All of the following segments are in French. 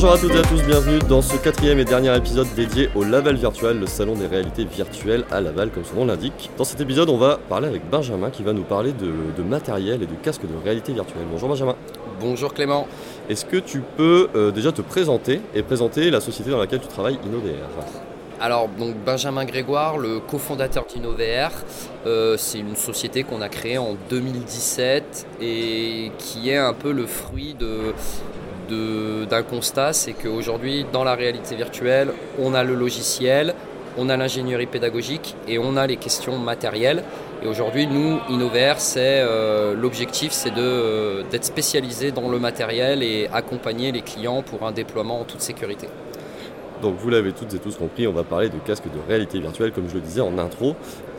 Bonjour à toutes et à tous, bienvenue dans ce quatrième et dernier épisode dédié au Laval Virtual, le salon des réalités virtuelles à Laval, comme son nom l'indique. Dans cet épisode, on va parler avec Benjamin qui va nous parler de, matériel et de casques de réalité virtuelle. Bonjour Benjamin. Bonjour Clément. Est-ce que tu peux euh, déjà te présenter et présenter la société dans laquelle tu travailles, InnoVR? Alors, donc Benjamin Grégoire, le cofondateur d'InnoVR, euh, c'est une société qu'on a créée en 2017 et qui est un peu le fruit de, d'un constat, c'est qu'aujourd'hui, dans la réalité virtuelle, on a le logiciel, on a l'ingénierie pédagogique et on a les questions matérielles. Et aujourd'hui, nous, InnoVR, c'est euh, l'objectif, c'est euh, d'être spécialisé dans le matériel et accompagner les clients pour un déploiement en toute sécurité. Donc vous l'avez toutes et tous compris, on va parler de casques de réalité virtuelle, comme je le disais en intro.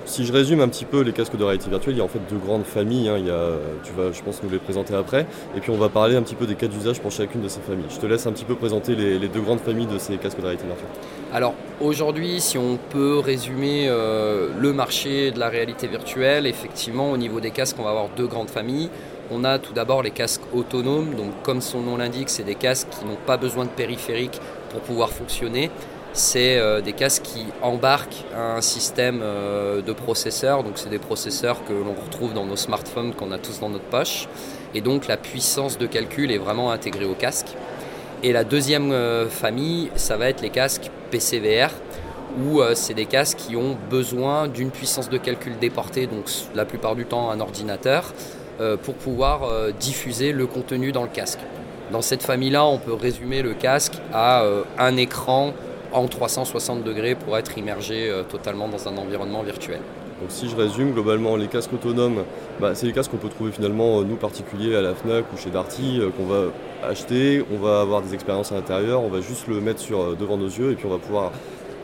Si je résume un petit peu les casques de réalité virtuelle, il y a en fait deux grandes familles. Hein. Il y a, tu vas, je pense, nous les présenter après. Et puis on va parler un petit peu des cas d'usage pour chacune de ces familles. Je te laisse un petit peu présenter les, deux grandes familles de ces casques de réalité virtuelle. Alors aujourd'hui, si on peut résumer euh, le marché de la réalité virtuelle, effectivement, au niveau des casques, on va avoir deux grandes familles. On a tout d'abord les casques autonomes, donc comme son nom l'indique, c'est des casques qui n'ont pas besoin de périphérique pour pouvoir fonctionner. C'est euh, des casques qui embarquent un système euh, de processeurs, donc c'est des processeurs que l'on retrouve dans nos smartphones qu'on a tous dans notre poche, et donc la puissance de calcul est vraiment intégrée au casque. Et la deuxième euh, famille, ça va être les casques PCVR, où c'est des casques qui ont besoin d'une puissance de calcul déportée, donc la plupart du temps un ordinateur, pour pouvoir diffuser le contenu dans le casque. Dans cette famille-là, on peut résumer le casque à un écran en 360 degrés pour être immergé totalement dans un environnement virtuel. Donc si je résume, globalement, les casques autonomes, bah, c'est les casques qu'on peut trouver finalement, nous particuliers, à la FNAC ou chez Darty, qu'on va acheter, on va avoir des expériences à l'intérieur, on va juste le mettre sur, devant nos yeux et puis on va pouvoir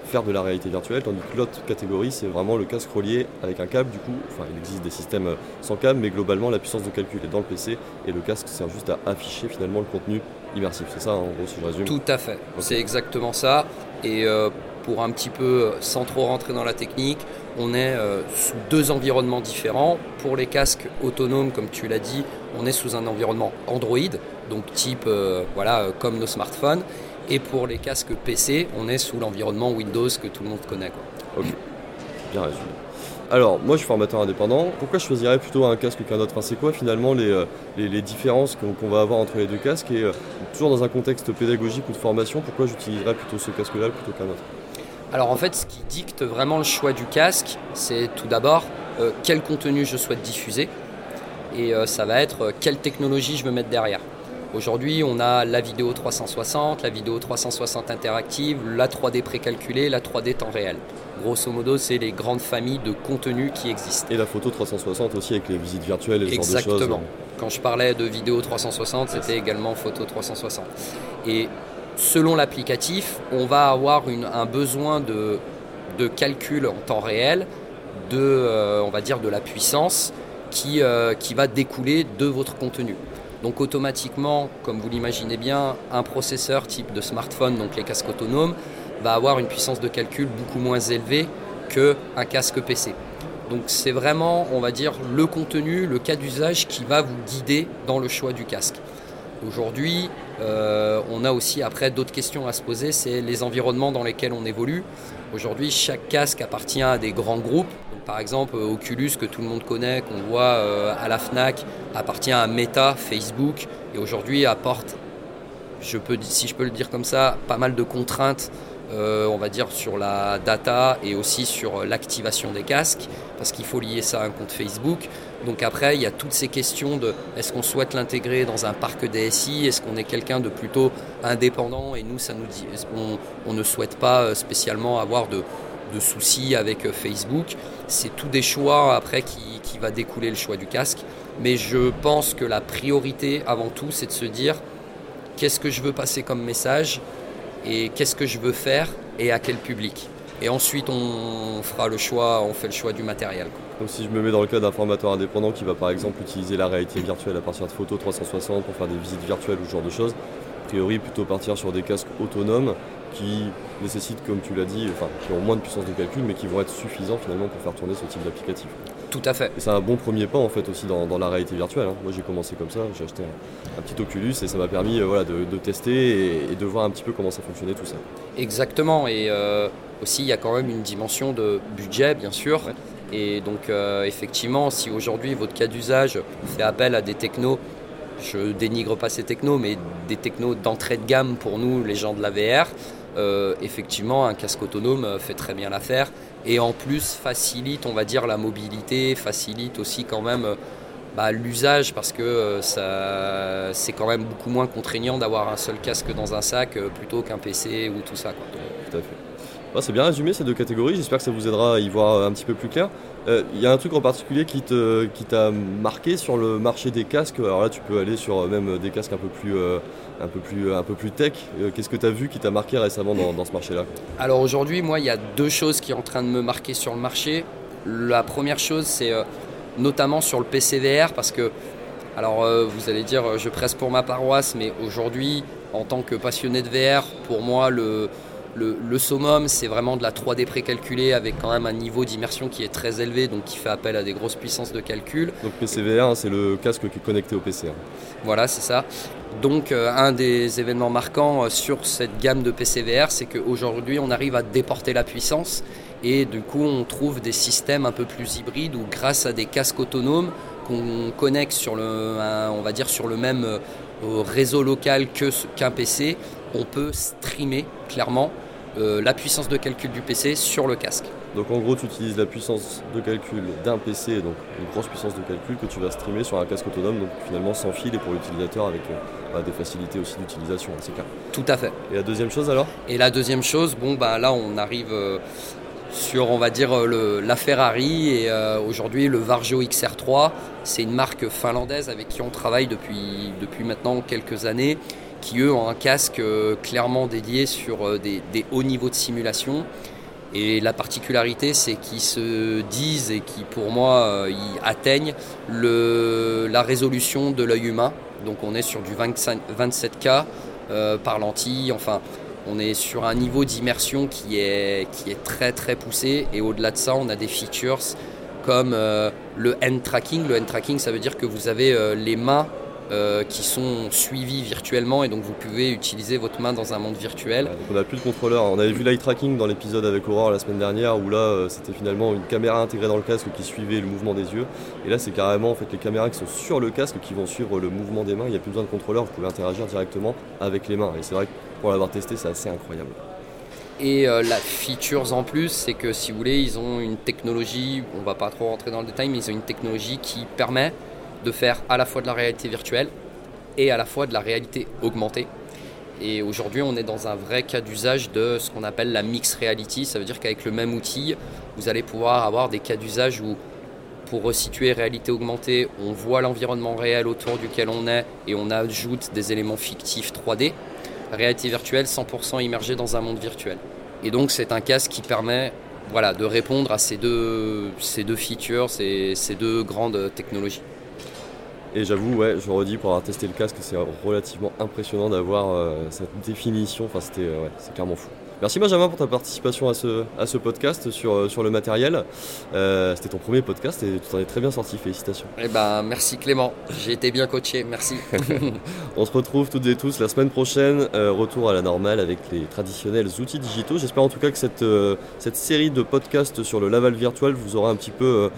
faire de la réalité virtuelle, tandis que l'autre catégorie, c'est vraiment le casque relié avec un câble. Du coup, enfin, il existe des systèmes euh, sans câble, mais globalement, la puissance de calcul est dans le PC et le casque sert juste à afficher finalement le contenu immersif. C'est ça, en gros, si je résume Tout à fait. C'est exactement ça. Et euh, pour un petit peu, sans trop rentrer dans la technique, on est euh, sous deux environnements différents. Pour les casques autonomes, comme tu l'as dit, on est sous un environnement Android, donc type voilà, comme nos smartphones. Et pour les casques PC, on est sous l'environnement Windows que tout le monde connaît. Ok, bien résumé. Alors, moi je suis formateur indépendant. Pourquoi je choisirais plutôt un casque qu'un autre? C'est quoi finalement les, euh, différences qu'on va avoir entre les deux casques? Et euh, toujours dans un contexte pédagogique ou de formation, pourquoi j'utiliserais plutôt ce casque-là plutôt qu'un autre? Alors en fait, ce qui dicte vraiment le choix du casque, c'est tout d'abord euh, quel contenu je souhaite diffuser. Et ça va être quelle technologie je veux mettre derrière. Aujourd'hui, on a la vidéo 360, la vidéo 360 interactive, la 3D précalculée, la 3D temps réel. Grosso modo, c'est les grandes familles de contenus qui existent. Et la photo 360 aussi avec les visites virtuelles et ce Exactement. genre de choses. Exactement. Quand je parlais de vidéo 360, c'était également photo 360. Et selon l'applicatif, on va avoir un besoin de, calcul en temps réel, de, euh, on va dire, de la puissance qui, euh, qui va découler de votre contenu. Donc automatiquement, comme vous l'imaginez bien, un processeur type de smartphone, donc les casques autonomes, va avoir une puissance de calcul beaucoup moins élevée qu'un casque PC. Donc c'est vraiment, on va dire, le contenu, le cas d'usage qui va vous guider dans le choix du casque. Aujourd'hui, euh, on a aussi après d'autres questions à se poser, c'est les environnements dans lesquels on évolue. Aujourd'hui, chaque casque appartient à des grands groupes. Par exemple, Oculus, que tout le monde connaît, qu'on voit euh, à la FNAC, appartient à Meta, Facebook, et aujourd'hui apporte, je peux, si je peux le dire comme ça, pas mal de contraintes euh, on va dire, sur la data et aussi sur l'activation des casques, parce qu'il faut lier ça à un compte Facebook. Donc après, il y a toutes ces questions de est-ce qu'on souhaite l'intégrer dans un parc DSI, est-ce qu'on est quelqu'un de plutôt indépendant? Et nous, ça nous dit, on, ne souhaite pas euh, spécialement avoir de, soucis avec euh, Facebook. C'est tout des choix après qui, qui va découler le choix du casque. Mais je pense que la priorité avant tout, c'est de se dire qu'est-ce que je veux passer comme message et qu'est-ce que je veux faire et à quel public. Et ensuite, on fera le choix, on fait le choix du matériel. Donc si je me mets dans le cas d'un formateur indépendant qui va par exemple utiliser la réalité virtuelle à partir de photos 360 pour faire des visites virtuelles ou ce genre de choses, a priori plutôt partir sur des casques autonomes qui nécessitent, comme tu l'as dit, enfin, qui ont moins de puissance de calcul, mais qui vont être suffisants finalement pour faire tourner ce type d'applicatif. Tout à fait. C'est un bon premier pas en fait aussi dans, la réalité virtuelle. hein. Moi j'ai commencé comme ça, j'ai acheté un, un petit Oculus et ça m'a permis euh, voilà, de, de tester et, et de voir un petit peu comment ça fonctionnait tout ça. Exactement. Et euh, aussi, il y a quand même une dimension de budget, bien sûr. Ouais. Et donc, euh, effectivement, si aujourd'hui votre cas d'usage fait appel à des technos, je dénigre pas ces technos, mais des technos d'entrée de gamme pour nous, les gens de la VR, euh, effectivement, un casque autonome fait très bien l'affaire. Et en plus, facilite, on va dire, la mobilité, facilite aussi quand même euh, bah, l'usage parce que euh, ça, c'est quand même beaucoup moins contraignant d'avoir un seul casque dans un sac plutôt qu'un PC ou tout ça. C'est bien résumé ces deux catégories, j'espère que ça vous aidera à y voir un petit peu plus clair. Euh, Il y a un truc en particulier qui t'a marqué sur le marché des casques? Alors là, tu peux aller sur euh, même des casques un peu plus, euh, un peu plus, un peu plus tech. Euh, Qu'est-ce que tu as vu qui t'a marqué récemment dans, dans ce marché-là? Alors aujourd'hui, moi, il y a deux choses qui sont en train de me marquer sur le marché. La première chose, c'est euh, notamment sur le PCVR, parce que, alors euh, vous allez dire, euh, je presse pour ma paroisse, mais aujourd'hui, en tant que passionné de VR, pour moi, le, le, le summum, c'est vraiment de la 3D précalculée avec quand même un niveau d'immersion qui est très élevé, donc qui fait appel à des grosses puissances de calcul. Donc PCVR, hein, c'est le casque qui est connecté au PC. hein. Voilà, c'est ça. Donc, euh, un des événements marquants euh, sur cette gamme de PCVR, c'est qu'aujourd'hui, on arrive à déporter la puissance et du coup, on trouve des systèmes un peu plus hybrides où, grâce à des casques autonomes qu'on connecte sur le, on va dire sur le même euh, réseau local que qu'un PC, on peut streamer clairement euh, la puissance de calcul du PC sur le casque. Donc en gros, tu utilises la puissance de calcul d'un PC, donc une grosse puissance de calcul que tu vas streamer sur un casque autonome, donc finalement sans fil et pour l'utilisateur avec euh, bah, des facilités aussi d'utilisation, hein, c'est clair. Tout à fait. Et la deuxième chose alors? Et la deuxième chose, bon bah là on arrive euh, sur on va dire le, la Ferrari et aujourd'hui le Varjo XR3, c'est une marque finlandaise avec qui on travaille depuis, depuis maintenant quelques années, qui eux ont un casque euh, clairement dédié sur euh, des, hauts niveaux de simulation. Et la particularité, c'est qu'ils se disent et qui, pour moi, euh, ils atteignent le, la résolution de l'œil humain. Donc, on est sur du 25 27K euh, par lentille. Enfin, on est sur un niveau d'immersion qui est, très très poussé. Et au-delà de ça, on a des features comme euh, le hand tracking. Le hand tracking, ça veut dire que vous avez euh, les mains euh, qui sont suivies virtuellement et donc vous pouvez utiliser votre main dans un monde virtuel. On n'a plus de contrôleur. On avait vu l'eye tracking dans l'épisode avec Aurore la semaine dernière où là euh, c'était finalement une caméra intégrée dans le casque qui suivait le mouvement des yeux. Et là c'est carrément en fait les caméras qui sont sur le casque qui vont suivre le mouvement des mains. Il n'y a plus besoin de contrôleur, vous pouvez interagir directement avec les mains. Et c'est vrai que pour l'avoir testé c'est assez incroyable. Et euh, la features en plus, c'est que si vous voulez, ils ont une technologie, on va pas trop rentrer dans le détail, mais ils ont une technologie qui permet de faire à la fois de la réalité virtuelle et à la fois de la réalité augmentée. Et aujourd'hui, on est dans un vrai cas d'usage de ce qu'on appelle la mix reality. Ça veut dire qu'avec le même outil, vous allez pouvoir avoir des cas d'usage où, pour resituer réalité augmentée, on voit l'environnement réel autour duquel on est et on ajoute des éléments fictifs 3D. Réalité virtuelle 100% immergée dans un monde virtuel. Et donc, c'est un casque qui permet voilà, de répondre à ces deux, ces deux features, ces, ces deux grandes technologies. Et j'avoue, ouais, je redis pour avoir testé le casque, c'est relativement impressionnant d'avoir euh, cette définition. Enfin, c'était, euh, ouais, c'est clairement fou. Merci Benjamin pour ta participation à ce, à ce podcast sur, euh, sur le matériel. Euh, c'était ton premier podcast et tu t'en es très bien sorti. Félicitations. Eh ben, merci Clément, j'ai été bien coaché, merci. On se retrouve toutes et tous la semaine prochaine. euh, retour à la normale avec les traditionnels outils digitaux. J'espère en tout cas que cette, euh, cette série de podcasts sur le Laval virtuel vous aura un petit peu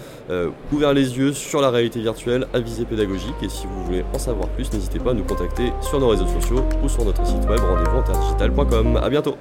ouvert les yeux sur la réalité virtuelle à visée pédagogique. Et si vous voulez en savoir plus, n'hésitez pas à nous contacter sur nos réseaux sociaux ou sur notre site web rendez-vous interdigital.com. À bientôt.